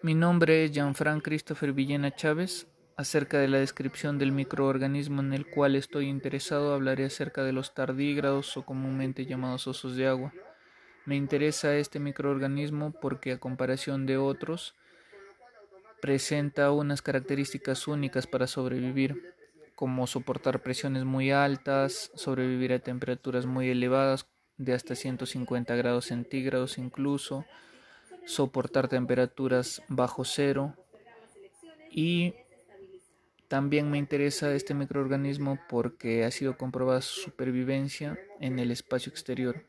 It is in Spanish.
Mi nombre es Jean-Franc Christopher Villena Chávez. Acerca de la descripción del microorganismo en el cual estoy interesado, hablaré acerca de los tardígrados o comúnmente llamados osos de agua. Me interesa este microorganismo porque a comparación de otros presenta unas características únicas para sobrevivir, como soportar presiones muy altas, sobrevivir a temperaturas muy elevadas de hasta 150 grados centígrados incluso, soportar temperaturas bajo cero y también me interesa este microorganismo porque ha sido comprobada su supervivencia en el espacio exterior.